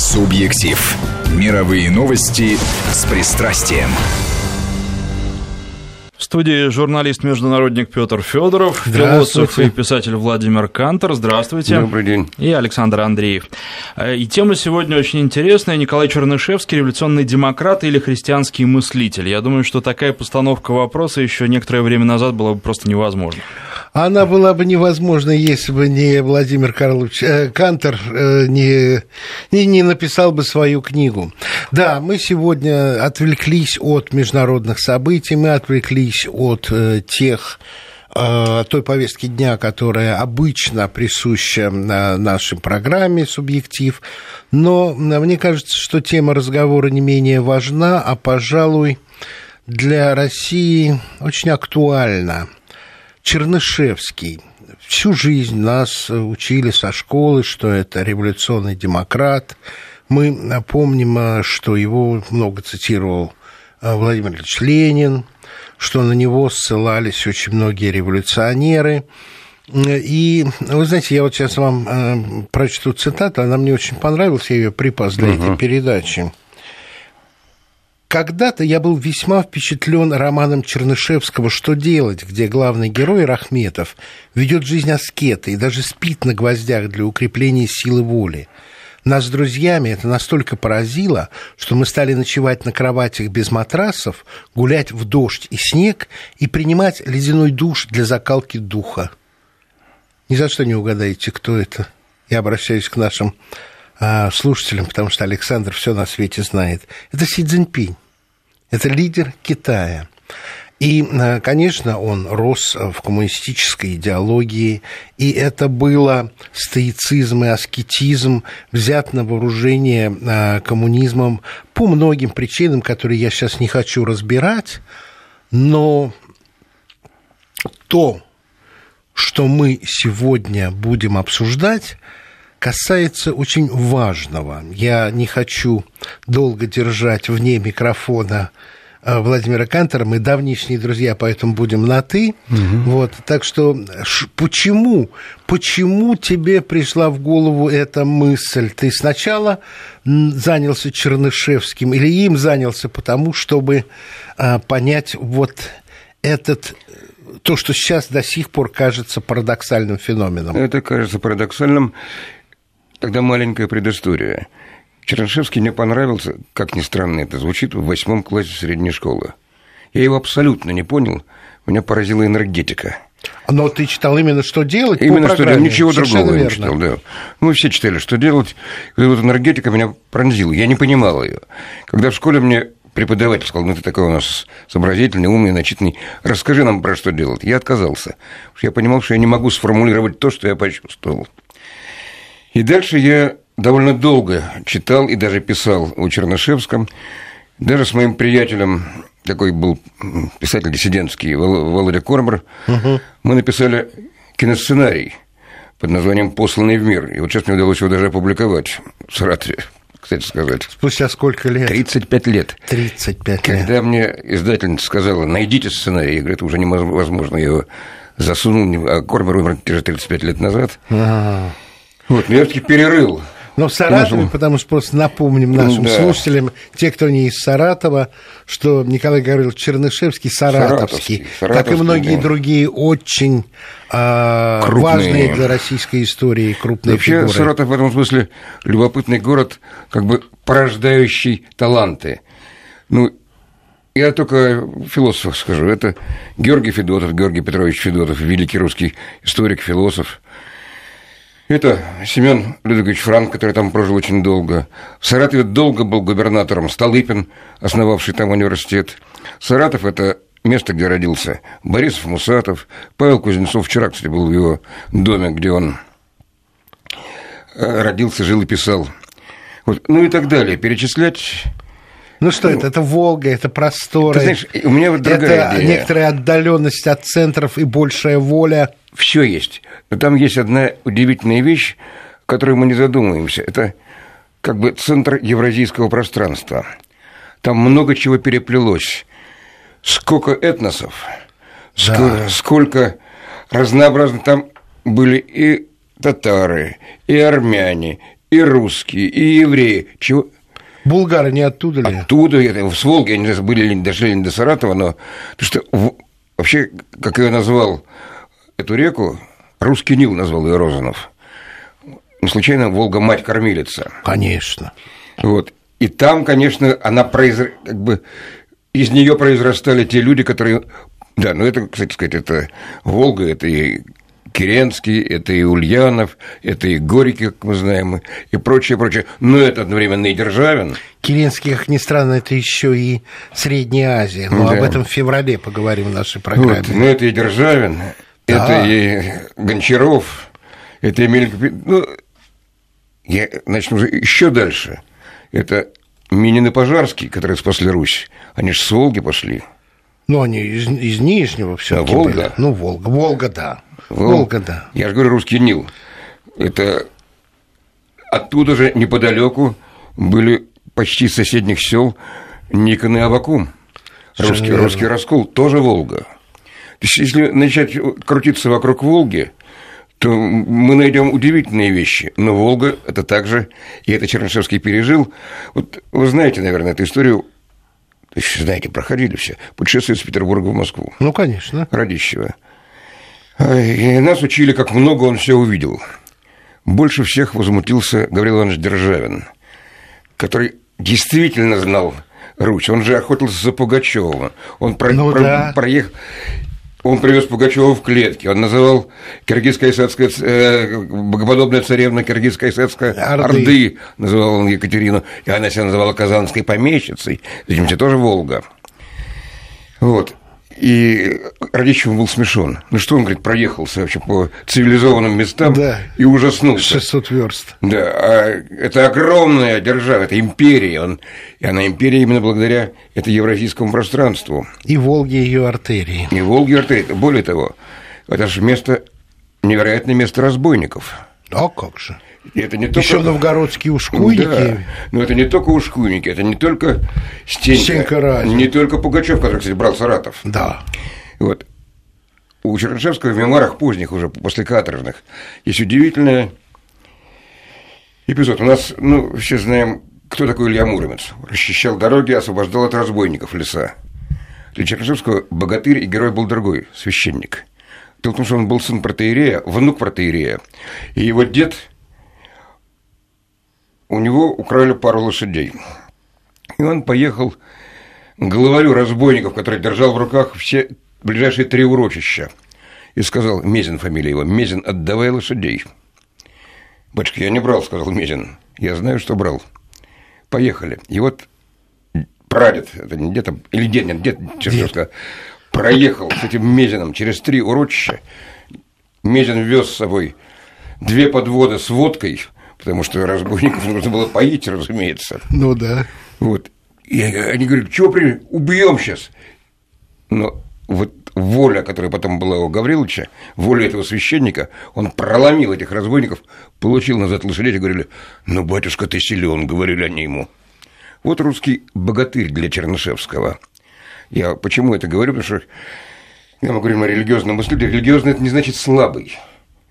Субъектив. Мировые новости с пристрастием. В студии журналист-международник Петр Федоров, философ и писатель Владимир Кантор. Здравствуйте. Добрый день. И Александр Андреев. Э, и тема сегодня очень интересная. Николай Чернышевский, революционный демократ или христианский мыслитель. Я думаю, что такая постановка вопроса еще некоторое время назад была бы просто невозможна. Она была бы невозможна, если бы не Владимир Карлович э, Кантер э, не, не, не написал бы свою книгу. Да, мы сегодня отвлеклись от международных событий, мы отвлеклись от э, тех э, той повестки дня, которая обычно присуща на нашей программе «Субъектив». Но мне кажется, что тема разговора не менее важна, а, пожалуй, для России очень актуальна – Чернышевский. Всю жизнь нас учили со школы, что это революционный демократ. Мы помним, что его много цитировал э, Владимир Ильич Ленин, что на него ссылались очень многие революционеры. И, вы знаете, я вот сейчас вам э, прочту цитату, она мне очень понравилась, я ее припас для угу. этой передачи. Когда-то я был весьма впечатлен романом Чернышевского «Что делать», где главный герой Рахметов ведет жизнь аскета и даже спит на гвоздях для укрепления силы воли. Нас с друзьями это настолько поразило, что мы стали ночевать на кроватях без матрасов, гулять в дождь и снег и принимать ледяной душ для закалки духа. Ни за что не угадаете, кто это. Я обращаюсь к нашим а, слушателям, потому что Александр все на свете знает. Это Си Цзиньпинь. Это лидер Китая. И, а, конечно, он рос в коммунистической идеологии, и это было стоицизм и аскетизм, взят на вооружение а, коммунизмом по многим причинам, которые я сейчас не хочу разбирать, но то, что мы сегодня будем обсуждать, касается очень важного. Я не хочу долго держать вне микрофона э, Владимира Кантера. Мы давнишние друзья, поэтому будем на «ты». Угу. Вот, так что почему, почему тебе пришла в голову эта мысль? Ты сначала занялся Чернышевским или им занялся потому, чтобы а, понять вот этот то, что сейчас до сих пор кажется парадоксальным феноменом. Это кажется парадоксальным. Тогда маленькая предыстория. Чернышевский мне понравился, как ни странно это звучит, в восьмом классе средней школы. Я его абсолютно не понял, меня поразила энергетика. Но ты читал именно «Что делать» Именно «Что делать», ничего Совершенно другого верно. не читал, да. Мы все читали «Что делать», и вот энергетика меня пронзила, я не понимал ее. Когда в школе мне преподаватель сказал, ну ты такой у нас сообразительный, умный, начитанный, расскажи нам про что делать. Я отказался, потому что я понимал, что я не могу сформулировать то, что я почувствовал. И дальше я довольно долго читал и даже писал о Чернышевском. Даже с моим приятелем, такой был писатель диссидентский, Володя Кормер, угу. мы написали киносценарий под названием «Посланный в мир». И вот сейчас мне удалось его даже опубликовать в Саратове кстати сказать. Спустя сколько лет? 35 лет. 35 лет. Когда мне издательница сказала, найдите сценарий, я говорю, это уже невозможно, я его засунул, а Кормер умер 35 лет назад. А-а-а. Вот, я все-таки перерыл. Но в Саратове, потому что просто напомним нашим да. слушателям, те, кто не из Саратова, что Николай Гаврилович Чернышевский саратовский, саратовский, саратовский как и многие да. другие очень а, важные для российской истории крупные Вообще, фигуры. Саратов в этом смысле любопытный город, как бы порождающий таланты. Ну, я только философ скажу. Это Георгий Федотов, Георгий Петрович Федотов, великий русский историк, философ, это Семен Людвигович Франк, который там прожил очень долго. В Саратове долго был губернатором Столыпин, основавший там университет. Саратов – это место, где родился Борисов Мусатов. Павел Кузнецов вчера, кстати, был в его доме, где он э, родился, жил и писал. Вот. Ну и так далее. Перечислять ну что ну, это? Это Волга, это просторы. Ты знаешь, у меня вот другая это идея. некоторая отдаленность от центров и большая воля. Все есть. Но там есть одна удивительная вещь, о которой мы не задумываемся. Это как бы центр евразийского пространства. Там много чего переплелось. Сколько этносов, да. сколько, сколько разнообразных там были и татары, и армяне, и русские, и евреи. Чего? Булгары не оттуда ли? Оттуда, это, с Волги, они были, дошли до Саратова, но то что вообще, как я назвал эту реку, русский Нил назвал ее Розанов. Не случайно Волга мать кормилица. Конечно. Вот. И там, конечно, она произ... как бы из нее произрастали те люди, которые да, ну это, кстати сказать, это Волга, это и Керенский, это и Ульянов, это и Горький, как мы знаем, и прочее, прочее. Но это одновременно и Державин. Керенский, как ни странно, это еще и Средняя Азия. Но да. об этом в феврале поговорим в нашей программе. Вот, ну, это и Державин, да. это и Гончаров, это Эмиль... Ну, я начну еще дальше. Это Минин и Пожарский, которые спасли Русь. Они же с Волги пошли. Ну, они из, из Нижнего все а Волга? Были. Ну, Волга. Волга, да. Волга, Волга да. Я же говорю, русский Нил. Это оттуда же неподалеку были почти соседних сел Никон и Авакум. Русский, русский раскол тоже Волга. То есть, если начать крутиться вокруг Волги, то мы найдем удивительные вещи. Но Волга это также, и это Чернышевский пережил. Вот вы знаете, наверное, эту историю то есть, знаете, проходили все. Путешествие из Петербурга в Москву. Ну, конечно. Радищева. И нас учили, как много он все увидел. Больше всех возмутился Гаврил Иванович Державин, который действительно знал Русь. Он же охотился за Пугачевым. Он про, ну, про, да. проехал. Он привез Пугачева в клетке. Он называл киргизская сетская, э, богоподобная царевна киргизская сетская Орды. Орды, называл он Екатерину, и она себя называла казанской помещицей, этим тоже Волга. Вот. И Радищев был смешон. Ну что он, говорит, проехался вообще по цивилизованным местам да. и ужаснулся. 600 верст. Да, а это огромная держава, это империя. Он, и она империя именно благодаря это евразийскому пространству. И Волге ее артерии. И Волге артерии. Более того, это же место, невероятное место разбойников. А как же? И это не Еще только... новгородские ушкуйники. Да, но это не только ушкуйники, это не только Стенька, Стенька не только Пугачев, который, кстати, брал Саратов. Да. Вот. У Чернышевского в мемуарах поздних, уже после каторжных, есть удивительный эпизод. У нас, ну, все знаем, кто такой Илья Муромец. Расчищал дороги, освобождал от разбойников леса. Для Чернышевского богатырь и герой был другой, священник. Дело в том, что он был сын протеерея, внук протеерея. И его дед у него украли пару лошадей. И он поехал к главарю разбойников, который держал в руках все ближайшие три урочища. И сказал, Мезин фамилия его, Мезин, отдавай лошадей. Батюшка, я не брал, сказал Мезин. Я знаю, что брал. Поехали. И вот прадед, это не дед, или дед, нет, дед Чернышевского, проехал с этим Мезином через три урочища. Мезин вез с собой две подводы с водкой – потому что разбойников нужно было поить, разумеется. Ну да. Вот. И они говорят, чего при... убьем сейчас. Но вот воля, которая потом была у Гавриловича, воля этого священника, он проломил этих разбойников, получил назад лошадей и говорили, ну, батюшка, ты силен, говорили они ему. Вот русский богатырь для Чернышевского. Я почему это говорю? Потому что когда мы говорим о религиозном мысли, религиозный – это не значит слабый.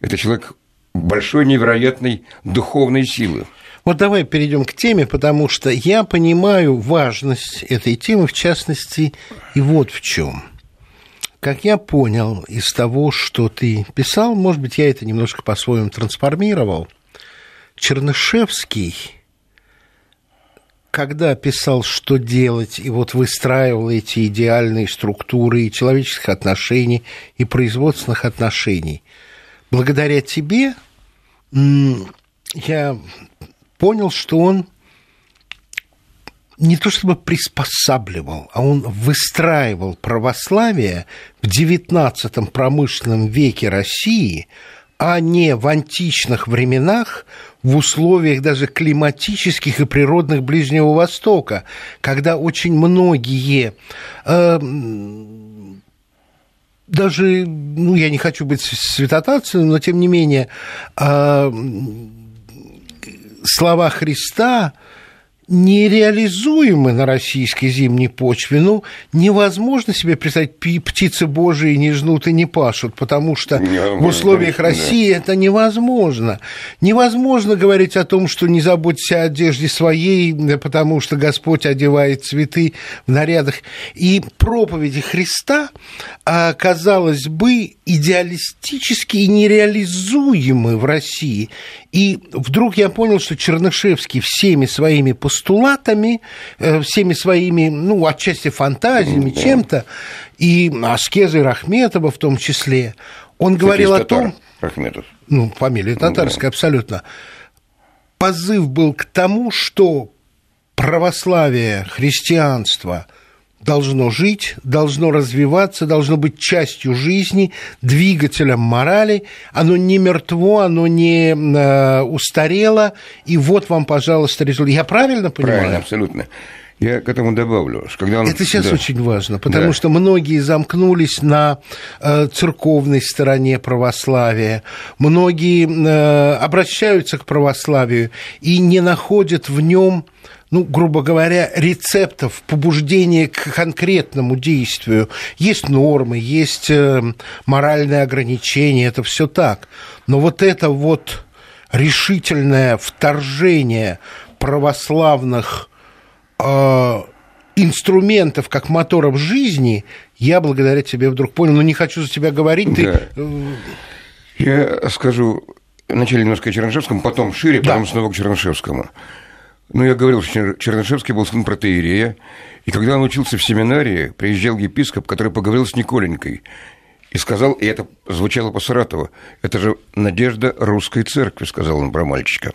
Это человек большой невероятной духовной силы. Вот давай перейдем к теме, потому что я понимаю важность этой темы, в частности, и вот в чем. Как я понял из того, что ты писал, может быть, я это немножко по-своему трансформировал, Чернышевский, когда писал, что делать, и вот выстраивал эти идеальные структуры и человеческих отношений, и производственных отношений – благодаря тебе я понял, что он не то чтобы приспосабливал, а он выстраивал православие в XIX промышленном веке России, а не в античных временах в условиях даже климатических и природных Ближнего Востока, когда очень многие э, даже, ну, я не хочу быть святотатцем, но тем не менее, а, слова Христа нереализуемы на российской зимней почве. Ну, невозможно себе представить, птицы божьи не жнут и не пашут, потому что в условиях России это невозможно. Невозможно говорить о том, что не заботься о одежде своей, потому что Господь одевает цветы в нарядах. И проповеди Христа, а, казалось бы, идеалистически и нереализуемы в России. И вдруг я понял, что Чернышевский всеми своими постулатами, э, всеми своими, ну, отчасти фантазиями, чем-то, и аскезой Рахметова в том числе, он Кстати, говорил о том... Рахметов. Ну, фамилия татарская, да. абсолютно. Позыв был к тому, что православие, христианство – должно жить, должно развиваться, должно быть частью жизни, двигателем морали. Оно не мертво, оно не э, устарело. И вот вам, пожалуйста, результат. Я правильно понимаю? Правильно, абсолютно. Я к этому добавлю, что когда он... Это сейчас да. очень важно, потому да. что многие замкнулись на э, церковной стороне православия, многие э, обращаются к православию и не находят в нем ну, грубо говоря, рецептов побуждения к конкретному действию. Есть нормы, есть э, моральные ограничения, это все так. Но вот это вот решительное вторжение православных э, инструментов как моторов жизни, я благодаря тебе вдруг понял, но не хочу за тебя говорить. Да. Ты... Э, я скажу вначале немножко о Чернышевском, потом шире, да. потом снова к Чернышевскому. Ну, я говорил, что Чернышевский был сын протеерея, и когда он учился в семинарии, приезжал епископ, который поговорил с Николенькой, и сказал, и это звучало по Саратову, это же надежда русской церкви, сказал он про мальчика.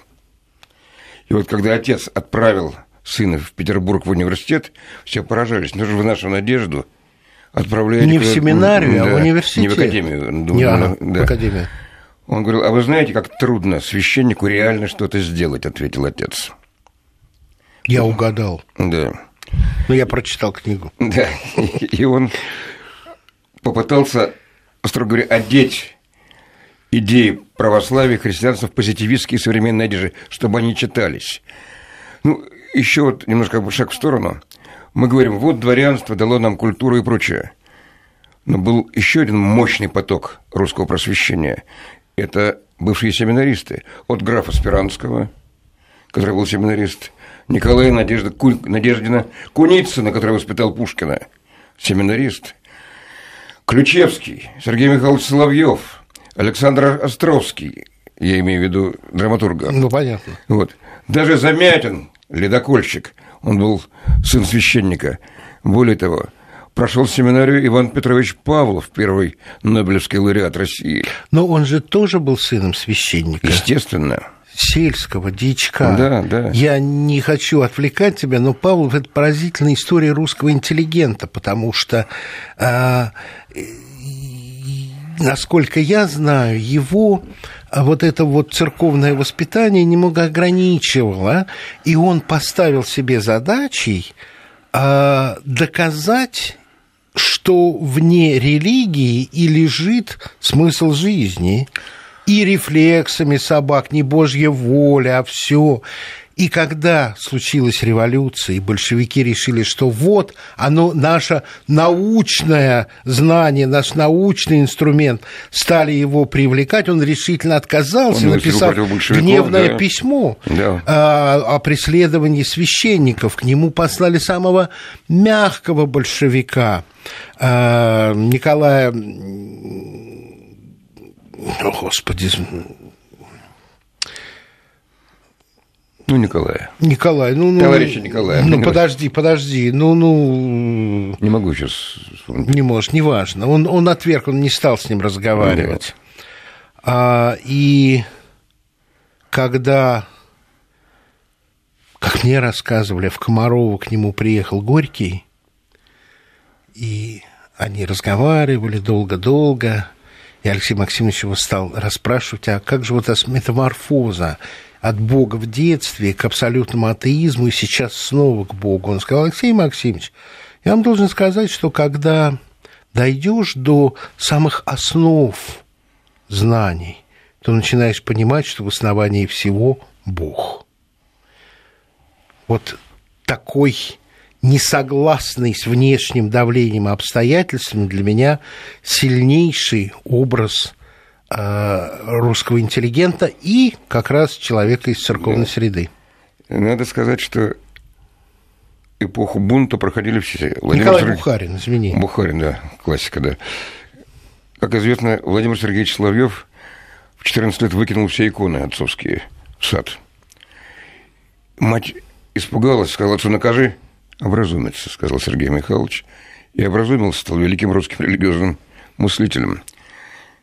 И вот когда отец отправил сына в Петербург в университет, все поражались, ну же вы нашу надежду отправляете... Не в семинарию, да, а в университет. Не в академию. Не, а, да. в академию. Он говорил, а вы знаете, как трудно священнику реально что-то сделать, ответил отец. Я угадал. Да. Ну, я прочитал книгу. Да. И он попытался, строго говоря, одеть идеи православия, христианства в позитивистские современные одежды, чтобы они читались. Ну, еще вот немножко шаг в сторону. Мы говорим, вот дворянство дало нам культуру и прочее. Но был еще один мощный поток русского просвещения. Это бывшие семинаристы. От графа Спиранского, который был семинарист, Николая Надежда, Куль, Надеждина Куницына, который воспитал Пушкина, семинарист, Ключевский, Сергей Михайлович Соловьев, Александр Островский, я имею в виду драматурга. Ну, понятно. Вот. Даже Замятин, ледокольщик, он был сын священника. Более того, прошел семинарию Иван Петрович Павлов, первый Нобелевский лауреат России. Но он же тоже был сыном священника. Естественно сельского дичка. Да, да. Я не хочу отвлекать тебя, но Павлов это поразительная история русского интеллигента, потому что, э, насколько я знаю, его вот это вот церковное воспитание немного ограничивало, и он поставил себе задачей э, доказать что вне религии и лежит смысл жизни и рефлексами собак, не божья воля, а все. И когда случилась революция, и большевики решили, что вот оно, наше научное знание, наш научный инструмент, стали его привлекать, он решительно отказался, он написал гневное да. письмо да. О, о преследовании священников. К нему послали самого мягкого большевика, а, Николая о, Господи. Ну, Николая. Николай, ну... ну Товарища Николая. Ну, подожди, подожди, ну, ну... Не могу сейчас Не можешь, неважно. Он, он отверг, он не стал с ним разговаривать. Ну, а, и когда, как мне рассказывали, в Комарово к нему приехал Горький, и они разговаривали долго-долго, и Алексей Максимович его стал расспрашивать, а как же вот эта метаморфоза от Бога в детстве к абсолютному атеизму и сейчас снова к Богу? Он сказал, Алексей Максимович, я вам должен сказать, что когда дойдешь до самых основ знаний, то начинаешь понимать, что в основании всего Бог. вот такой несогласный с внешним давлением и обстоятельствами для меня сильнейший образ э, русского интеллигента и как раз человека из церковной да. среды. Надо сказать, что эпоху бунта проходили все. Владимир Николай Сергеевич... Бухарин, извини. Бухарин, да, классика, да. Как известно, Владимир Сергеевич Соловьев в 14 лет выкинул все иконы отцовские в сад. Мать испугалась, сказала, что накажи, образумится, сказал Сергей Михайлович. И образумился, стал великим русским религиозным мыслителем.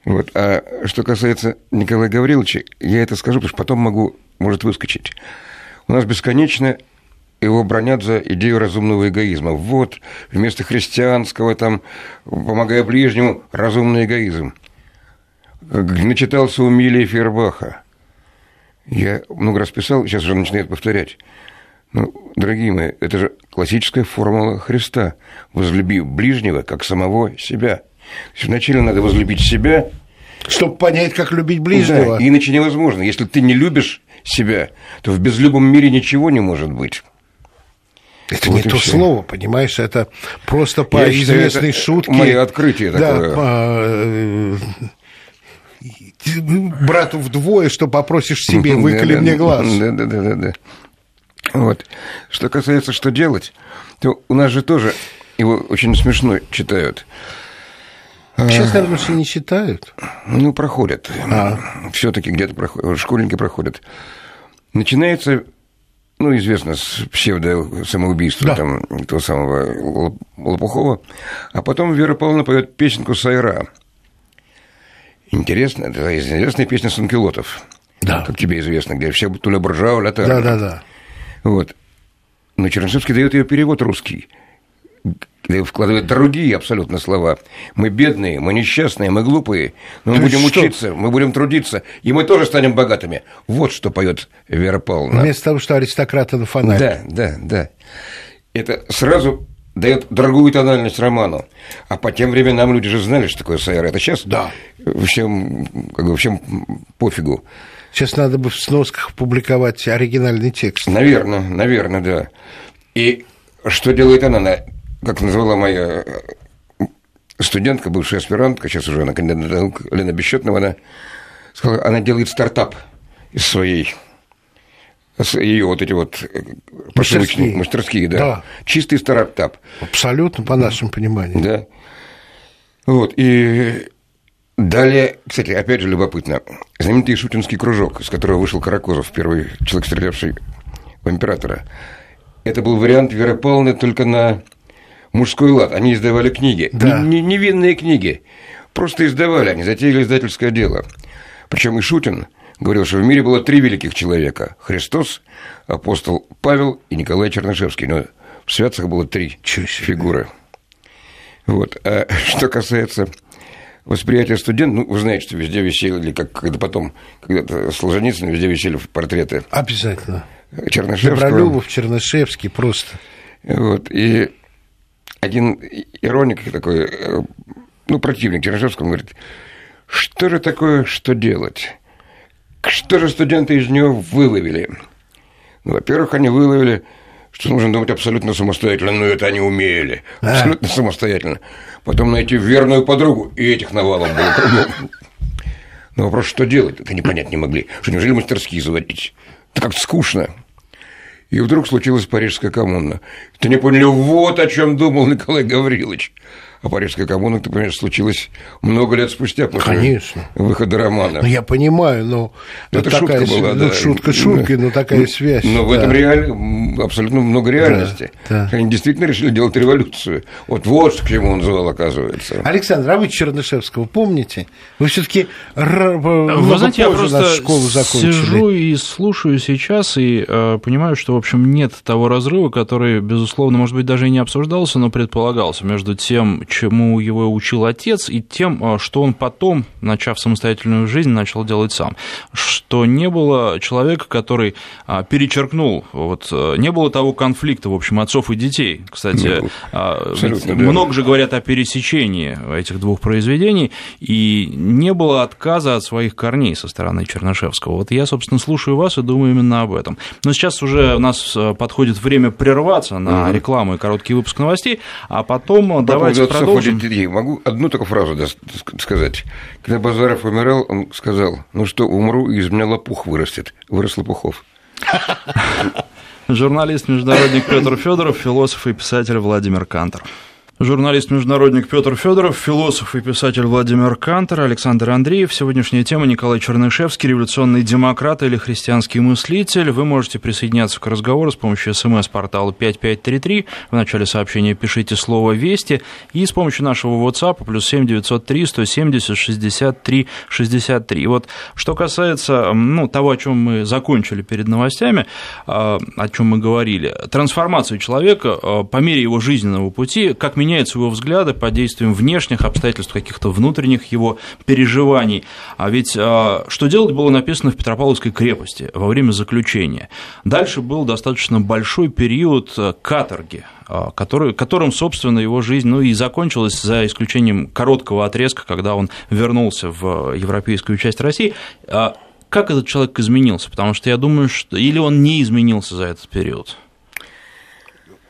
Вот. А что касается Николая Гавриловича, я это скажу, потому что потом могу, может выскочить. У нас бесконечно его бронят за идею разумного эгоизма. Вот, вместо христианского, там, помогая ближнему, разумный эгоизм. Начитался у Милия Фербаха. Я много раз писал, сейчас уже начинает повторять. Ну, дорогие мои, это же классическая формула Христа. Возлюби ближнего, как самого себя. Вначале надо возлюбить себя. Чтобы понять, как любить ближнего. Да, иначе невозможно. Если ты не любишь себя, то в безлюбом мире ничего не может быть. Это вот не то все. слово, понимаешь, это просто по Я известной считаю, шутке. Мое открытие да, такое. По, э, брату вдвое, что попросишь себе, выколи мне глаз. Да, да, да, да, да. Вот. Что касается, что делать, то у нас же тоже его очень смешно читают. Сейчас, наверное, все не читают. Ну, проходят. А. Все-таки где-то проходят, школьники проходят. Начинается, ну, известно, с псевдо-самоубийства да. там, того самого Лопухова, а потом Вера Павловна поет песенку «Сайра». Интересно, это известная песня Санкелотов. Да. Как тебе известно, где все Туля Буржава, Латар. Да, да, да. Вот. Но Чернышевский дает ее перевод русский где вкладывает другие абсолютно слова. Мы бедные, мы несчастные, мы глупые, но мы да будем что? учиться, мы будем трудиться, и мы тоже станем богатыми. Вот что поет Вера Павловна. Вместо того, что аристократы на фонаре. Да, да, да. Это сразу дает другую тональность роману. А по тем временам люди же знали, что такое Сайра. Это сейчас да. всем, как бы, всем пофигу. Сейчас надо бы в сносках публиковать оригинальный текст. Наверное, наверное, да. И что делает она? Она, как назвала моя э, студентка, бывшая аспирантка, сейчас уже она кандидат наук, Лена Бесчетнова, она сказала, она делает стартап из своей ее вот эти вот э, мастерские, мастерские да. да. Чистый стартап. Абсолютно, по нашему пониманию. Да. Вот, и Далее, кстати, опять же любопытно, знаменитый шутинский кружок, из которого вышел Каракозов, первый человек, стрелявший в императора. Это был вариант Веры Павловны только на мужской лад. Они издавали книги. Да. Невинные книги. Просто издавали, они затеяли издательское дело. Причем и Шутин говорил, что в мире было три великих человека. Христос, апостол Павел и Николай Чернышевский. Но в святцах было три фигуры. Вот. А что касается восприятие студента, ну, вы знаете, что везде висели, как когда потом, когда-то Солженицын, везде висели портреты. Обязательно. Чернышевского. Добролюбов, Чернышевский, просто. Вот, и один ироник такой, э, ну, противник Чернышевского, говорит, что же такое, что делать? Что же студенты из него выловили? Ну, во-первых, они выловили что нужно думать абсолютно самостоятельно, но это они умели. А. Абсолютно самостоятельно. Потом найти верную подругу, и этих навалом было кругом. Но вопрос, что делать, это они понять не могли. Что неужели мастерские заводить? Это как-то скучно. И вдруг случилась Парижская коммуна. Ты не поняли, вот о чем думал Николай Гаврилович. А Парижская коммуна, ты понимаешь, случилась много лет спустя после Конечно. выхода романа. Ну, я понимаю, но... Это такая, шутка была, ну, да. Шутка шуткой, но такая но, связь. Но да. в этом реаль... абсолютно много реальности. Да, да. Они действительно решили делать революцию. Вот вот к чему он звал, оказывается. Александр, а вы Чернышевского помните? Вы все таки Вы знаете, я просто школу закончили. сижу и слушаю сейчас, и э, понимаю, что, в общем, нет того разрыва, который, безусловно, может быть, даже и не обсуждался, но предполагался между тем, чему его учил отец, и тем, а, что он потом, начав самостоятельную жизнь, начал делать сам. Что не было человека, который а, перечеркнул, вот, а, не, было того конфликта, в общем, отцов и детей. Кстати, а, много же говорят о пересечении этих двух произведений, и не было отказа от своих корней со стороны Чернышевского. Вот я, собственно, слушаю вас и думаю именно об этом. Но сейчас уже у нас э, подходит время прерваться на рекламу и короткий выпуск новостей, а потом По давайте продолжим. Детей. Могу одну только фразу сказать. Когда Базаров умирал, он сказал, ну что, умру, и из меня лопух вырастет. Вырос лопухов. Журналист-международник Петр Федоров, философ и писатель Владимир Кантор. Журналист-международник Петр Федоров, философ и писатель Владимир Кантер, Александр Андреев. Сегодняшняя тема Николай Чернышевский, революционный демократ или христианский мыслитель. Вы можете присоединяться к разговору с помощью смс-портала 5533. В начале сообщения пишите слово «Вести» и с помощью нашего WhatsApp плюс 7 903 170 63 63. Вот что касается ну, того, о чем мы закончили перед новостями, а, о чем мы говорили, трансформацию человека а, по мере его жизненного пути, как меня меняются его взгляды под действием внешних обстоятельств, каких-то внутренних его переживаний. А ведь а, что делать было написано в Петропавловской крепости во время заключения. Дальше был достаточно большой период а, каторги, а, который, которым, собственно, его жизнь ну, и закончилась, за исключением короткого отрезка, когда он вернулся в европейскую часть России как этот человек изменился? Потому что я думаю, что или он не изменился за этот период.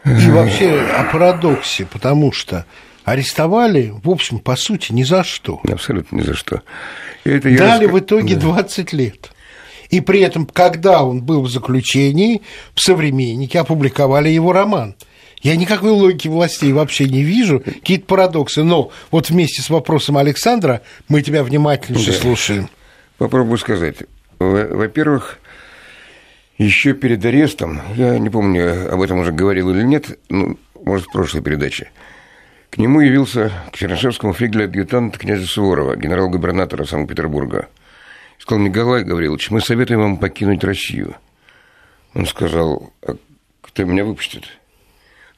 И вообще о парадоксе, потому что арестовали, в общем, по сути, ни за что. Абсолютно ни за что. это Дали раск... в итоге да. 20 лет. И при этом, когда он был в заключении, в «Современнике» опубликовали его роман. Я никакой логики властей вообще не вижу, какие-то парадоксы. Но вот вместе с вопросом Александра мы тебя внимательно да. слушаем. Попробую сказать. Во-первых, еще перед арестом, я не помню, об этом уже говорил или нет, ну, может, в прошлой передаче, к нему явился к Чернышевскому флигель-адъютант князя Суворова, генерал-губернатора Санкт-Петербурга. Сказал, Николай Гаврилович, мы советуем вам покинуть Россию. Он сказал, а кто меня выпустит?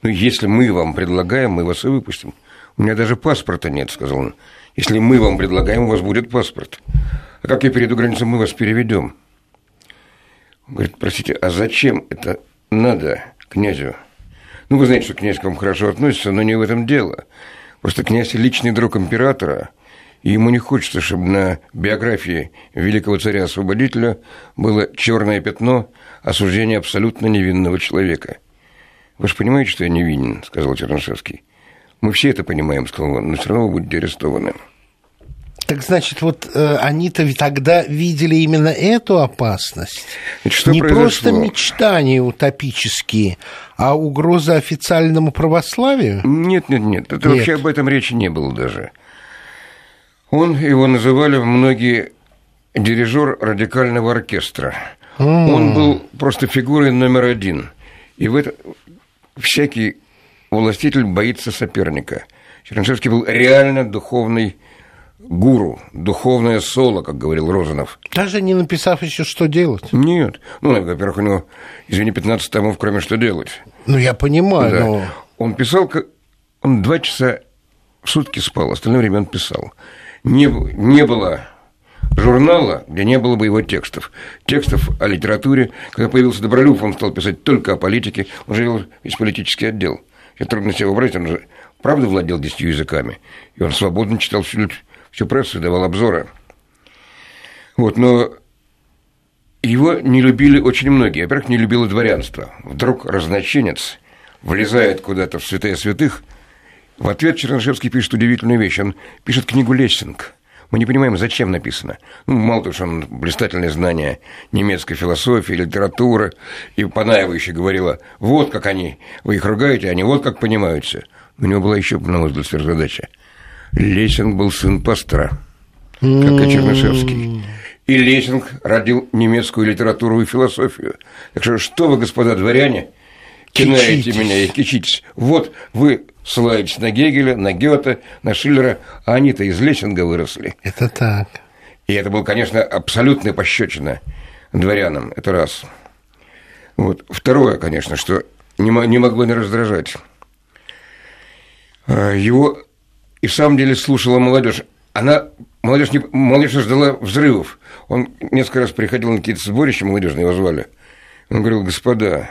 Ну, если мы вам предлагаем, мы вас и выпустим. У меня даже паспорта нет, сказал он. Если мы вам предлагаем, у вас будет паспорт. А как я перейду границу, мы вас переведем. Говорит, простите, а зачем это надо князю? Ну, вы знаете, что князь к вам хорошо относится, но не в этом дело. Просто князь личный друг императора, и ему не хочется, чтобы на биографии великого царя-освободителя было черное пятно осуждения абсолютно невинного человека. Вы же понимаете, что я невинен, сказал Чернышевский. Мы все это понимаем, сказал он, но все равно вы будете арестованы. Так значит, вот э, они-то тогда видели именно эту опасность. Что Не произошло? просто мечтания утопические, а угроза официальному православию? Нет, нет, нет. Это нет. вообще об этом речи не было даже. Он его называли многие дирижер радикального оркестра. Mm. Он был просто фигурой номер один. И в это всякий властитель боится соперника. Чернышевский был реально духовный гуру, духовное соло, как говорил Розанов. Даже не написав еще, что делать? Нет. Ну, во-первых, у него, извини, 15 томов, кроме что делать. Ну, я понимаю, да. но... Он писал, как... он два часа в сутки спал, остальное время он писал. Не, не было журнала, где не было бы его текстов. Текстов о литературе. Когда появился Добролюбов, он стал писать только о политике. Он же вел весь политический отдел. Я трудно себе вообразить, он же правда владел десятью языками. И он свободно читал всю всю прессу давал обзоры. Вот, но его не любили очень многие. Во-первых, не любило дворянство. Вдруг разночинец влезает куда-то в святая святых. В ответ Чернышевский пишет удивительную вещь. Он пишет книгу «Лессинг». Мы не понимаем, зачем написано. Ну, мало того, что он блистательное знание немецкой философии, литературы, и Панаева еще говорила, вот как они, вы их ругаете, они вот как понимаются. У него была еще, на мой взгляд, сверхзадача – Лессинг был сын пастора, как и Чернышевский. И Лессинг родил немецкую литературу и философию. Так что, что вы, господа дворяне, кинаете меня и кичитесь. Вот вы ссылаетесь на Гегеля, на Гёте, на Шиллера, а они-то из Лесинга выросли. Это так. И это был, конечно, абсолютная пощечина дворянам. Это раз. Вот. Второе, конечно, что не могло не раздражать. А, его и в самом деле слушала молодежь. Она, молодежь, не, молодежь ждала взрывов. Он несколько раз приходил на какие-то сборища молодежные, его звали. Он говорил, господа,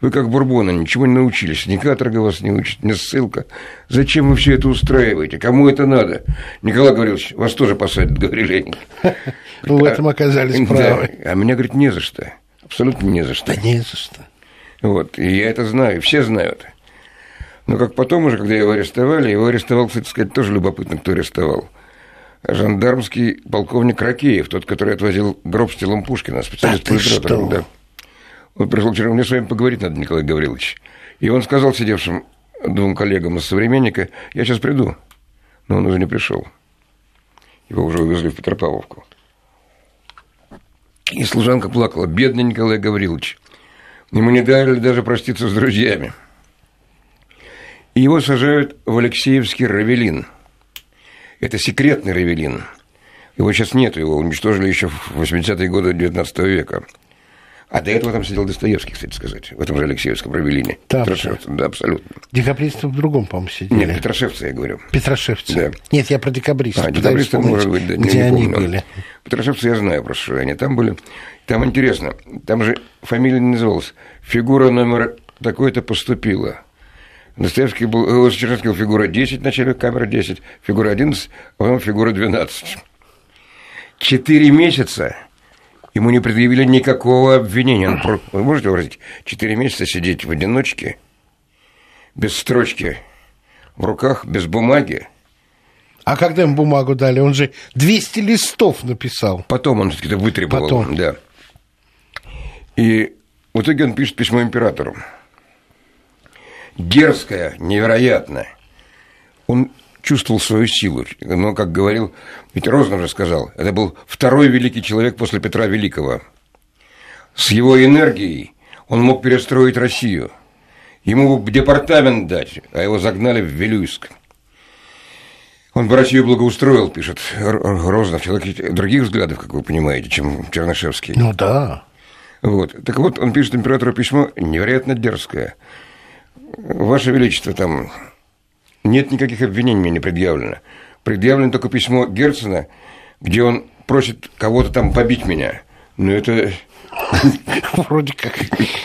Вы как бурбоны, ничего не научились. Ни каторга вас не учит, ни ссылка. Зачем вы все это устраиваете? Кому это надо? Николай Гаврилович, вас тоже посадят, говорили они. Вы в этом оказались правы. А меня, говорит, не за что. Абсолютно не за что. Да не за что. Вот, и я это знаю, все знают. Но как потом уже, когда его арестовали, его арестовал, кстати сказать, тоже любопытно, кто арестовал. Жандармский полковник Ракеев, тот, который отвозил гроб с телом Пушкина, специалист да по. Да. Он пришел вчера, мне с вами поговорить надо, Николай Гаврилович. И он сказал сидевшим двум коллегам из «Современника», я сейчас приду. Но он уже не пришел. Его уже увезли в Петропавловку. И служанка плакала. Бедный Николай Гаврилович. Ему не дали даже проститься с друзьями. Его сажают в Алексеевский Равелин. Это секретный Равелин. Его сейчас нет, его уничтожили еще в 80-е годы XIX века. А до этого там сидел Достоевский, кстати сказать, в этом же Алексеевском Равелине. Да, Петрошевцы, да, абсолютно. Декабристы в другом, по-моему, сидели. Нет, Петрошевцы, я говорю. Петрошевцы. Да. Нет, я про декабристов. А, декабристы, может быть, да, где они помню. были. Петрошевцы я знаю просто, что они там были. Там интересно, там же фамилия не называлась. Фигура номер такой-то поступила. Достоевский был, э, Чернецкий был фигура 10, начальник камеры 10, фигура 11, а потом фигура 12. Четыре месяца ему не предъявили никакого обвинения. Вы можете выразить? Четыре месяца сидеть в одиночке, без строчки в руках, без бумаги. А когда ему бумагу дали? Он же 200 листов написал. Потом он это вытребовал. Потом. Да. И в итоге он пишет письмо императору дерзкая, невероятная. Он чувствовал свою силу. Но, как говорил, ведь Рознов же сказал, это был второй великий человек после Петра Великого. С его энергией он мог перестроить Россию. Ему бы департамент дать, а его загнали в Вилюйск. Он бы Россию благоустроил, пишет Рознов. Человек других взглядов, как вы понимаете, чем Чернышевский. Ну да. Вот. Так вот, он пишет императору письмо невероятно дерзкое. Ваше Величество, там нет никаких обвинений мне не предъявлено. Предъявлено только письмо Герцена, где он просит кого-то там побить меня. Но это... Вроде как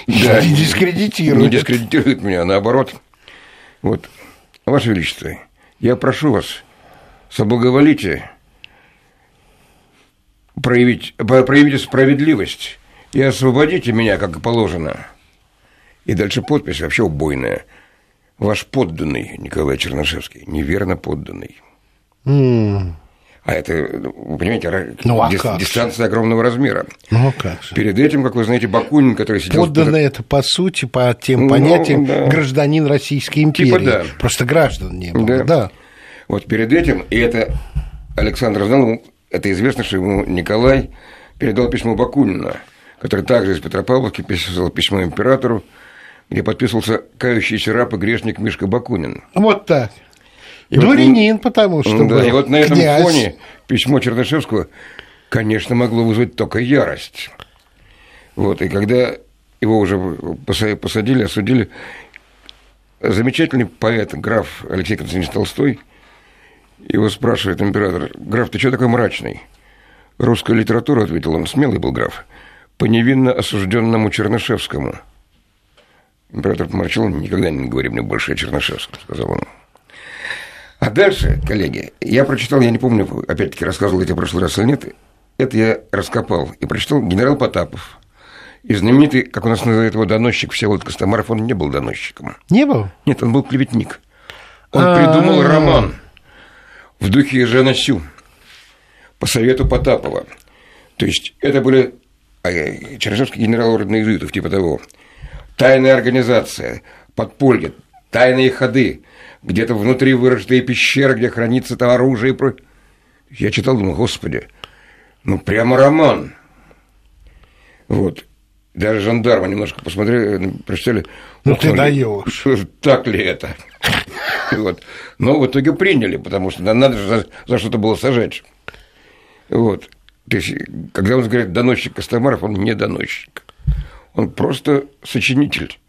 да, не дискредитирует. Не дискредитирует меня, а наоборот. Вот, Ваше Величество, я прошу вас, соблаговолите проявить, проявите справедливость и освободите меня, как положено. И дальше подпись вообще убойная. Ваш подданный Николай Чернышевский, неверно подданный. Mm. А это, вы понимаете, ну, а дис- дистанция огромного размера. Ну, а как же? Перед этим, как вы знаете, Бакунин, который сидел... Подданный – это, по сути, по тем ну, понятиям, да. гражданин Российской империи. Типа да. Просто граждан не было, да. да. Вот перед этим, и это Александр знал, это известно, что ему Николай передал письмо Бакунина, который также из Петропавловки писал письмо императору, где подписывался кающийся раб и грешник Мишка Бакунин. Вот так. И Дворянин, вот, потому что Да, был и вот на этом князь. фоне письмо Чернышевского, конечно, могло вызвать только ярость. Вот, и когда его уже посадили, осудили, замечательный поэт, граф Алексей Константинович Толстой, его спрашивает император, граф, ты что такой мрачный? Русская литература, ответил он, смелый был граф, по невинно осужденному Чернышевскому – Император помолчал, никогда не говори мне больше о Чернышевском, сказал он. А дальше, коллеги, я прочитал, я не помню, опять-таки рассказывал эти в прошлый раз или нет, это я раскопал и прочитал генерал Потапов. И знаменитый, как у нас называют его, доносчик Всеволод Костомаров, он не был доносчиком. Не был? Нет, он был клеветник. Он придумал роман в духе Жена Сю по совету Потапова. То есть это были а, Чернышевский генерал ордена иезуитов, типа того тайная организация, подполье, тайные ходы, где-то внутри вырожденные пещеры, где хранится там оружие и прочее. Я читал, думал, господи, ну прямо роман. Вот. Даже жандармы немножко посмотрели, прочитали. Ну, ты даешь. Так ли это? Вот. Но в итоге приняли, потому что надо же за, за что-то было сажать. Вот. То есть, когда он говорит доносчик Костомаров, он не доносчик. Он просто сочинитель.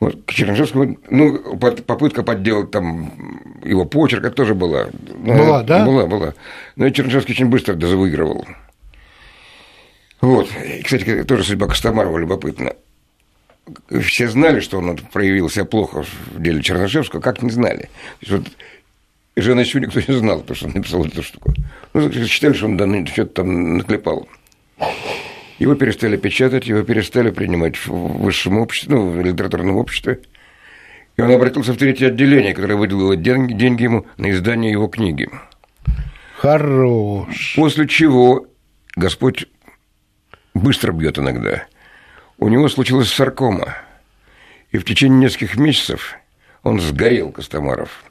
Вот, к Чернышевскому, ну, попытка подделать там его почерк, это тоже была. Была, да? Была, была. Но Чернышевский очень быстро дозавыигрывал. Вот. И, кстати, тоже судьба Костомарова любопытна. все знали, что он проявил себя плохо в деле Чернышевского, как не знали. То есть вот Жена еще никто не знал, потому что он написал эту штуку. Ну, считали, что он да, что-то там наклепал. Его перестали печатать, его перестали принимать в высшем обществе, ну, в литературном обществе. И он обратился в третье отделение, которое выделило деньги, деньги ему на издание его книги. Хорош. После чего Господь быстро бьет иногда. У него случилась саркома. И в течение нескольких месяцев он сгорел, Костомаров.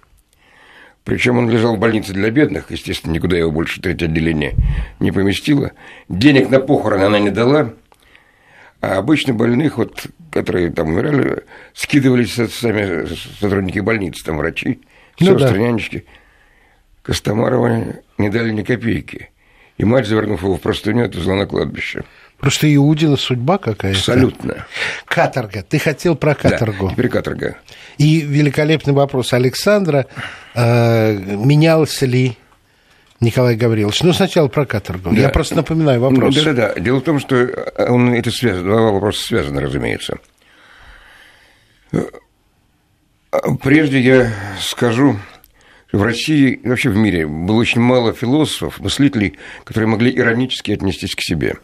Причем он лежал в больнице для бедных, естественно, никуда его больше третье отделение не поместило. Денег на похороны она не дала. А обычно больных, вот, которые там умирали, скидывались сами сотрудники больницы, там врачи, ну, сестры, да. нянечки. Костомарова не дали ни копейки. И мать, завернув его в простыню, отвезла на кладбище. Просто Иудина судьба какая-то. Абсолютно. Каторга. Ты хотел про каторгу. Да, теперь каторга. И великолепный вопрос Александра. Э, менялся ли Николай Гаврилович. Ну, сначала про каторгу. Да. Я просто напоминаю вопрос. Да-да-да. Дело в том, что он, это связано, два вопроса связаны, разумеется. Прежде я скажу, в России вообще в мире было очень мало философов, мыслителей, которые могли иронически отнестись к себе.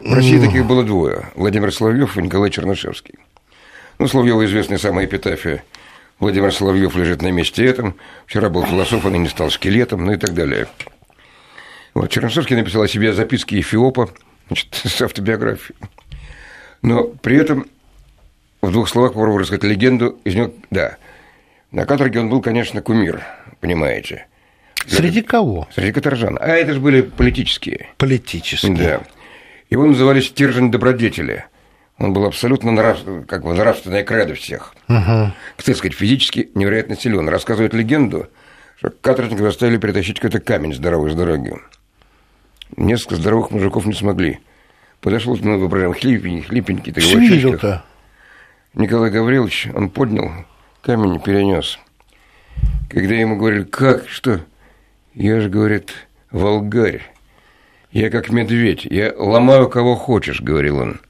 В России mm. таких было двое. Владимир Соловьев и Николай Чернышевский. Ну, Соловьева известная самая эпитафия. Владимир Соловьев лежит на месте этом. Вчера был философом, и не стал скелетом, ну и так далее. Вот, Чернышевский написал о себе записки Эфиопа, значит, с автобиографией. Но при этом в двух словах попробую рассказать легенду из него, да, на каторге он был, конечно, кумир, понимаете. Среди кого? Среди каторжан. А это же были политические. Политические. Да. Его называли стержень добродетели. Он был абсолютно нрав... как бы нравственная кредо всех. Угу. Кстати сказать, физически невероятно силен. Рассказывают легенду, что каторжника заставили перетащить какой-то камень здоровый с дороги. Несколько здоровых мужиков не смогли. Подошел, мы воображаем, хлипенький, хлипенький. Свидел-то. Николай Гаврилович, он поднял камень и перенес. Когда ему говорили, как, что? Я же, говорит, волгарь. Я как медведь, я ломаю кого хочешь, говорил он.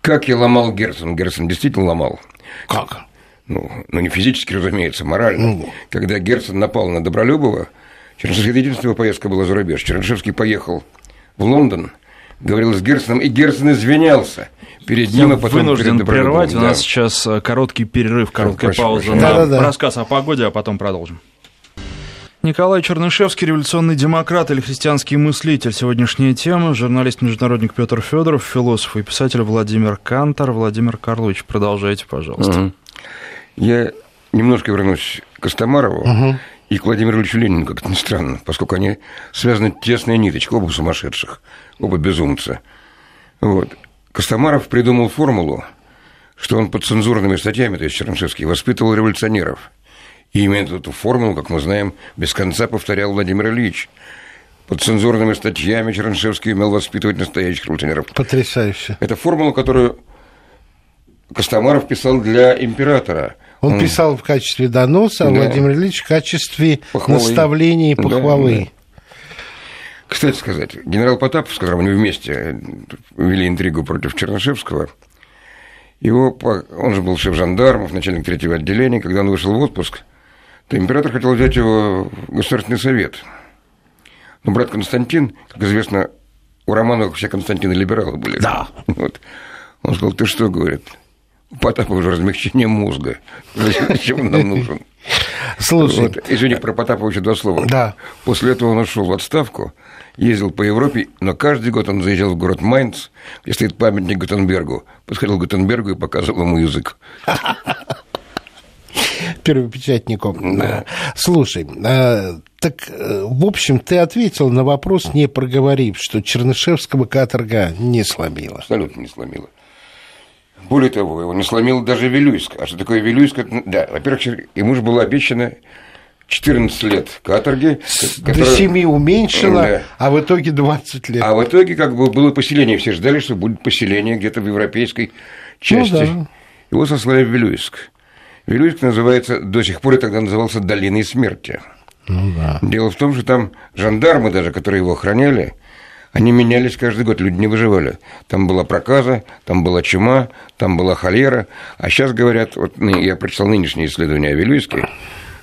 Как я ломал Герцен? Герцен действительно ломал. Как? Ну, ну не физически, разумеется, морально. Ну. Когда Герцен напал на Добролюбова, Чернышевский единственная поездка была за рубеж. Чернышевский поехал в Лондон, говорил с Герценом, и Герцен извинялся перед ним, Я а потом вынужден перед прервать. Да. У нас сейчас э, короткий перерыв, короткая Прошу, пауза на да, да, рассказ о погоде, а потом продолжим. Николай Чернышевский, революционный демократ или христианский мыслитель. Сегодняшняя тема. Журналист-международник Петр Федоров, философ и писатель Владимир Кантор. Владимир Карлович, продолжайте, пожалуйста. Угу. Я немножко вернусь к Костомарову угу. и к Владимиру Ильичу Ленину, как это ни странно, поскольку они связаны тесной ниточкой, оба сумасшедших, оба безумца. Вот. Костомаров придумал формулу, что он под цензурными статьями, то есть Чернышевский, воспитывал революционеров – и именно эту формулу, как мы знаем, без конца повторял Владимир Ильич. Под цензурными статьями Чернышевский умел воспитывать настоящих революционеров. Потрясающе. Это формула, которую Костомаров писал для императора. Он, Он... писал в качестве доноса, а да. Владимир Ильич в качестве похвалы. наставления и похвалы. Да, да. Кстати сказать, генерал Потапов, с которым они вместе вели интригу против Чернышевского, его, он же был шеф жандармов, начальник третьего отделения, когда он вышел в отпуск, то император хотел взять его в Государственный совет. Но брат Константин, как известно, у Романова все Константины либералы были. Да. Вот. Он сказал, ты что, говорит, у Потапа уже размягчение мозга. Зачем он нам нужен? Слушай. Вот. Извини, про Потапова еще два слова. Да. После этого он ушел в отставку, ездил по Европе, но каждый год он заезжал в город Майнц, где стоит памятник Гутенбергу. Подходил к Гутенбергу и показывал ему язык. Первопечатнику. Да. Слушай, а, так, э, в общем, ты ответил на вопрос, не проговорив, что Чернышевского каторга не сломила. Абсолютно не сломила. Более того, его не сломил даже Вилюйск. А что такое Вилюйск? Да, во-первых, ему же было обещано 14 лет каторги. Которая... До 7 уменьшено, да. а в итоге 20 лет. А в итоге как бы было поселение. Все ждали, что будет поселение где-то в европейской части. Ну, да. Его сослали в Вилюйск. Вилюйск называется, до сих пор и тогда назывался Долиной Смерти. Ну, да. Дело в том, что там жандармы даже, которые его охраняли, Они менялись каждый год, люди не выживали. Там была проказа, там была чума, там была холера. А сейчас говорят, вот я прочитал нынешние исследования о Вилюйске,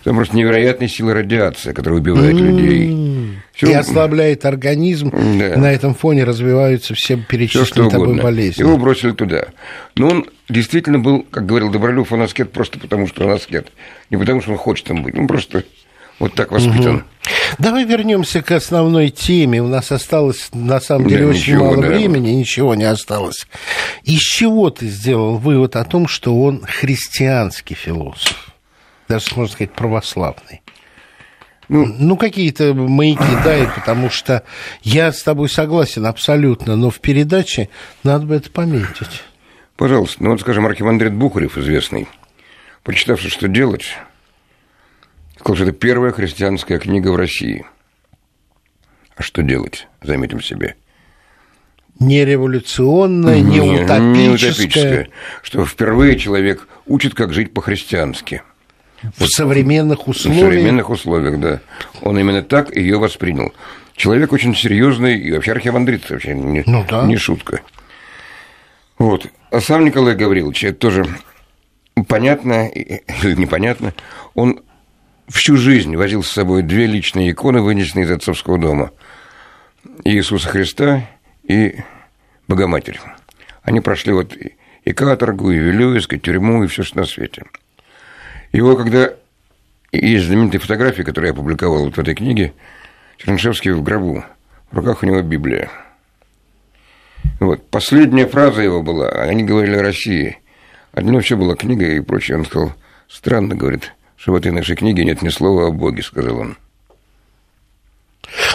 там просто невероятная сила радиации, которая убивает людей. Всё... И ослабляет организм. Да. На этом фоне развиваются все перечисленные тобой болезни. Его бросили туда. Но он действительно был, как говорил Добролюбов, он аскет просто потому, что он аскет. Не потому, что он хочет там быть. Он просто вот так воспитан. Угу. Давай вернемся к основной теме. У нас осталось, на самом деле, да, очень ничего, мало да. времени, ничего не осталось. Из чего ты сделал вывод о том, что он христианский философ? Даже, можно сказать, православный. Ну, ну какие-то маяки дай, потому что я с тобой согласен абсолютно, но в передаче надо бы это пометить. Пожалуйста, ну вот, скажем, архимандрит Бухарев, известный, прочитавший, что делать, сказал, что это первая христианская книга в России. А что делать, заметим себе? Не революционная, не, не утопическая. Не утопическая. Что впервые человек учит, как жить по-христиански. В современных условиях. В современных условиях, да. Он именно так ее воспринял. Человек очень серьезный, и вообще архивандрит вообще не, ну, да. не шутка. Вот. А сам Николай Гаврилович, это тоже понятно или непонятно, он всю жизнь возил с собой две личные иконы, вынесенные из отцовского дома. Иисуса Христа и Богоматерь. Они прошли вот и каторгу, и Вилюйск, и тюрьму, и все, что на свете. Его, когда... Есть знаменитые фотографии, которые я опубликовал вот в этой книге, Чернышевский в гробу. В руках у него Библия. Вот. Последняя фраза его была, они говорили о России. Для него вообще была книга и прочее. Он сказал, странно, говорит, что в этой нашей книге нет ни слова о Боге, сказал он.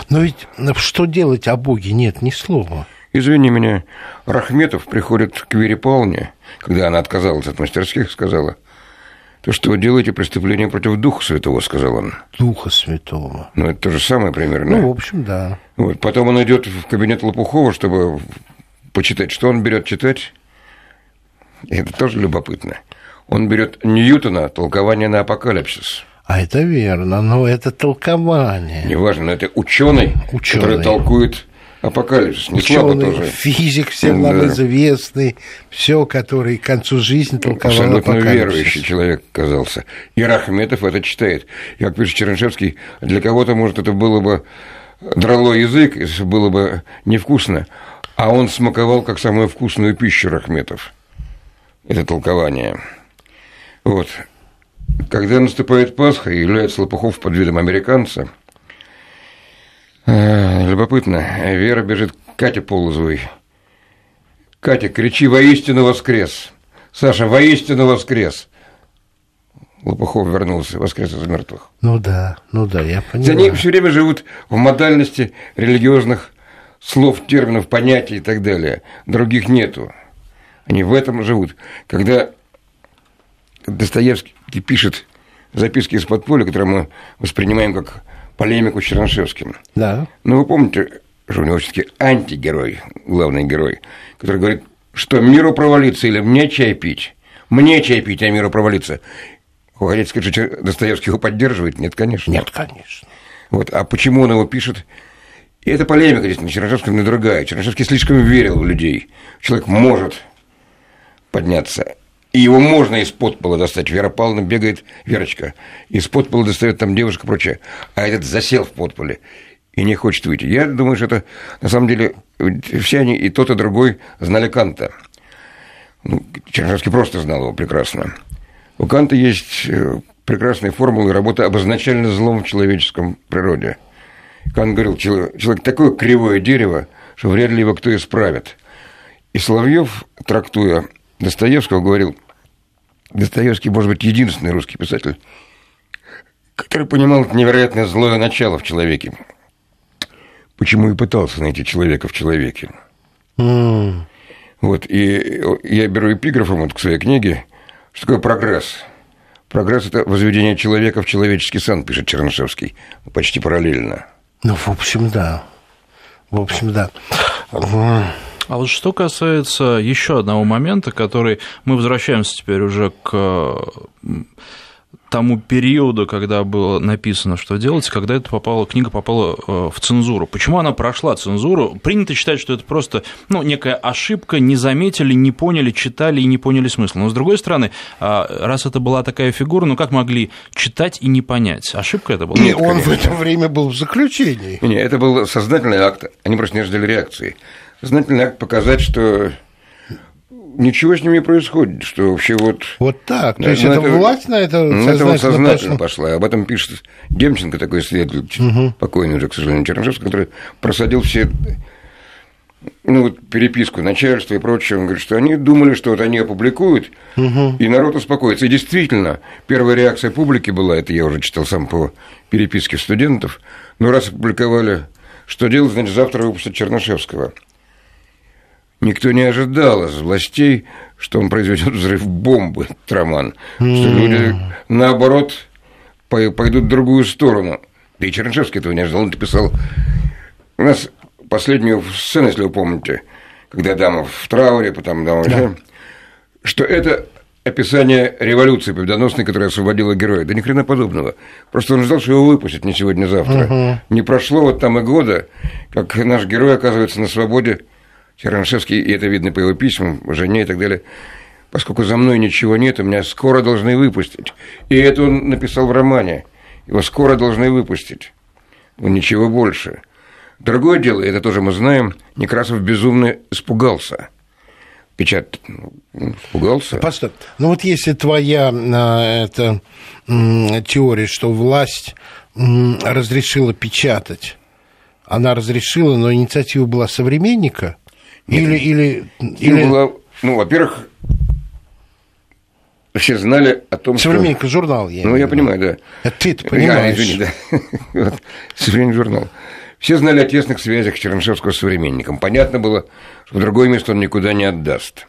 Но ведь ну, что делать о Боге нет ни слова? Извини меня, Рахметов приходит к Вере Павловне, когда она отказалась от мастерских, сказала, то, что вы делаете преступление против Духа Святого, сказал он. Духа Святого. Ну, это то же самое примерно. Ну, в общем, да. Вот. Потом он идет в кабинет Лопухова, чтобы почитать. Что он берет читать? Это тоже любопытно он берет Ньютона толкование на апокалипсис. А это верно, но это толкование. Неважно, но это ученый, ученый. который толкует апокалипсис. Не ученый, тоже. физик, всем да. нам известный, все, который к концу жизни толковал Абсолютно апокалипсис. верующий человек оказался. И Рахметов это читает. И, как пишет Чернышевский, для кого-то, может, это было бы драло язык, если было бы невкусно, а он смаковал как самую вкусную пищу Рахметов. Это толкование. Вот. Когда наступает Пасха и является Лопухов под видом американца, любопытно, Вера бежит к Кате Полозовой. Катя, кричи «Воистину воскрес!» Саша, воистину воскрес! Лопухов вернулся, воскрес из мертвых. Ну да, ну да, я понимаю. Они все время живут в модальности религиозных слов, терминов, понятий и так далее. Других нету. Они в этом живут. Когда Достоевский пишет записки из подполья, которые мы воспринимаем как полемику с Чернышевским. Да. Ну, вы помните, что у него все-таки антигерой, главный герой, который говорит, что миру провалиться или мне чай пить? Мне чай пить, а миру провалиться. Вы хотите сказать, что Достоевский его поддерживает? Нет, конечно. Нет, конечно. Вот. А почему он его пишет? И это полемика, действительно, Чернышевским не другая. Чернышевский слишком верил в людей. Человек может подняться. И его можно из-под пола достать. Вера Павловна бегает, Верочка, из-под пола достает там девушка прочее. А этот засел в подполе и не хочет выйти. Я думаю, что это, на самом деле, все они, и тот, и другой, знали Канта. Ну, Чернышевский просто знал его прекрасно. У Канта есть э, прекрасные формулы работы обозначально злом в человеческом природе. Кант говорил, человек такое кривое дерево, что вряд ли его кто исправит. И Соловьев, трактуя Достоевского говорил, Достоевский, может быть, единственный русский писатель, который понимал это невероятное злое начало в человеке. Почему и пытался найти человека в человеке. Mm. Вот, и я беру эпиграфом вот к своей книге, что такое прогресс. Прогресс – это возведение человека в человеческий сан, пишет Чернышевский, почти параллельно. Ну, в общем, да. В общем, да. А вот что касается еще одного момента, который мы возвращаемся теперь уже к тому периоду, когда было написано, что делать, когда эта попала, книга попала э, в цензуру. Почему она прошла цензуру? Принято считать, что это просто ну, некая ошибка, не заметили, не поняли, читали и не поняли смысла. Но, с другой стороны, а, раз это была такая фигура, ну как могли читать и не понять? Ошибка это была? Нет, он конечно. в это время был в заключении. Нет, это был сознательный акт, они просто не ждали реакции. Сознательный акт показать, что ничего с ними не происходит, что вообще вот... Вот так, то есть ну, это, это власть на это сознательно, это вот сознательно пошла. пошла. Об этом пишет Демченко, такой следователь, угу. покойный уже, к сожалению, Чернышевский, который просадил все ну, вот переписку начальства и прочее, он говорит, что они думали, что вот они опубликуют, угу. и народ успокоится. И действительно, первая реакция публики была, это я уже читал сам по переписке студентов, ну, раз опубликовали, что делать, значит, завтра выпустят Чернышевского. Никто не ожидал из властей, что он произведет взрыв бомбы, этот роман. Mm. Что люди, наоборот, пойдут в другую сторону. Да и Чернышевский этого не ожидал. Он написал... У нас последнюю сцену, если вы помните, когда дама в трауре, потом дама... Да. Что это описание революции победоносной, которая освободила героя. Да ни хрена подобного. Просто он ждал, что его выпустят не сегодня-завтра. Угу. Не прошло вот там и года, как наш герой оказывается на свободе Чернышевский, и это видно по его письмам, жене и так далее, поскольку за мной ничего нет, меня скоро должны выпустить. И это он написал в романе. Его скоро должны выпустить. Он ничего больше. Другое дело, это тоже мы знаем, Некрасов безумно испугался. Печат ну, испугался. Постой. Ну вот если твоя а, эта теория, что власть разрешила печатать, она разрешила, но инициатива была современника, или, или, или... Была, ну, во-первых, все знали о том, Современник что... журнал, я Ну, я понимаю, да. Это ты понимаешь. А, извини, да. Современный журнал. Все знали о тесных связях Чернышевского с современником. Понятно было, что в другое место он никуда не отдаст.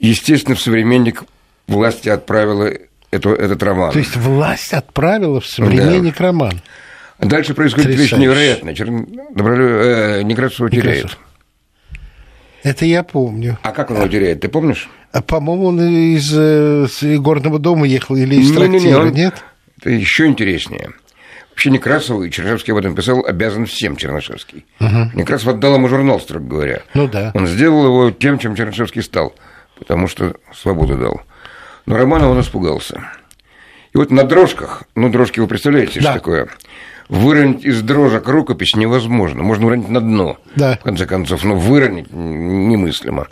Естественно, в современник власти отправила эту, этот роман. То есть власть отправила в современник да. роман. Дальше происходит вещь невероятная. Черн... Добролю... э, Некрасов теряет. Это я помню. А как он его теряет, ты помнишь? А, по-моему, он из, э, из горного дома ехал или из не, трактира, не, не, он... нет? Это еще интереснее. Вообще Некрасову, и Чернышевский об этом писал, обязан всем Чернышевский. Угу. Некрасов отдал ему журнал, строго говоря. Ну да. Он сделал его тем, чем Чернышевский стал, потому что свободу дал. Но Романа он испугался. И вот на дрожках, ну, дрожки вы представляете, да. что такое? Выронить из дрожек рукопись невозможно. Можно выронить на дно, да. в конце концов, но выронить немыслимо.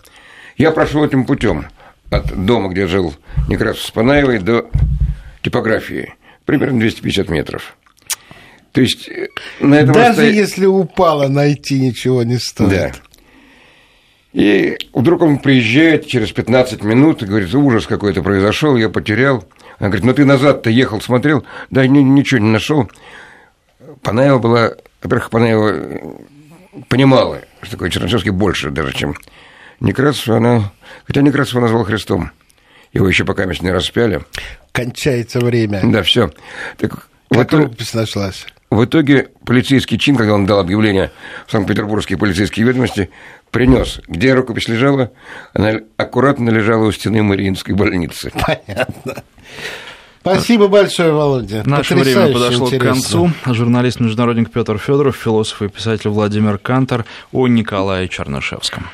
Я прошел этим путем от дома, где жил Некрасов с Панаевой, до типографии. Примерно 250 метров. То есть э, на этом Даже расстоянии... если упало, найти ничего не стоит. Да. И вдруг он приезжает через 15 минут и говорит, ужас какой-то произошел, я потерял. Он говорит, ну ты назад-то ехал, смотрел, да ничего не нашел. Панаева была, во-первых, Панаева понимала, что такое Чернышевский больше даже, чем Некрасов, она... Хотя Некрасова назвал Христом. Его еще пока не распяли. Кончается время. Да, все. Так, как итоге, рукопись нашлась? В итоге полицейский чин, когда он дал объявление в Санкт-Петербургские полицейские ведомости, принес, где рукопись лежала, она аккуратно лежала у стены Мариинской больницы. Понятно. Спасибо большое, Володя. Наше время подошло интересно. к концу. Журналист-международник Петр Федоров, философ и писатель Владимир Кантор о Николае Чернышевском.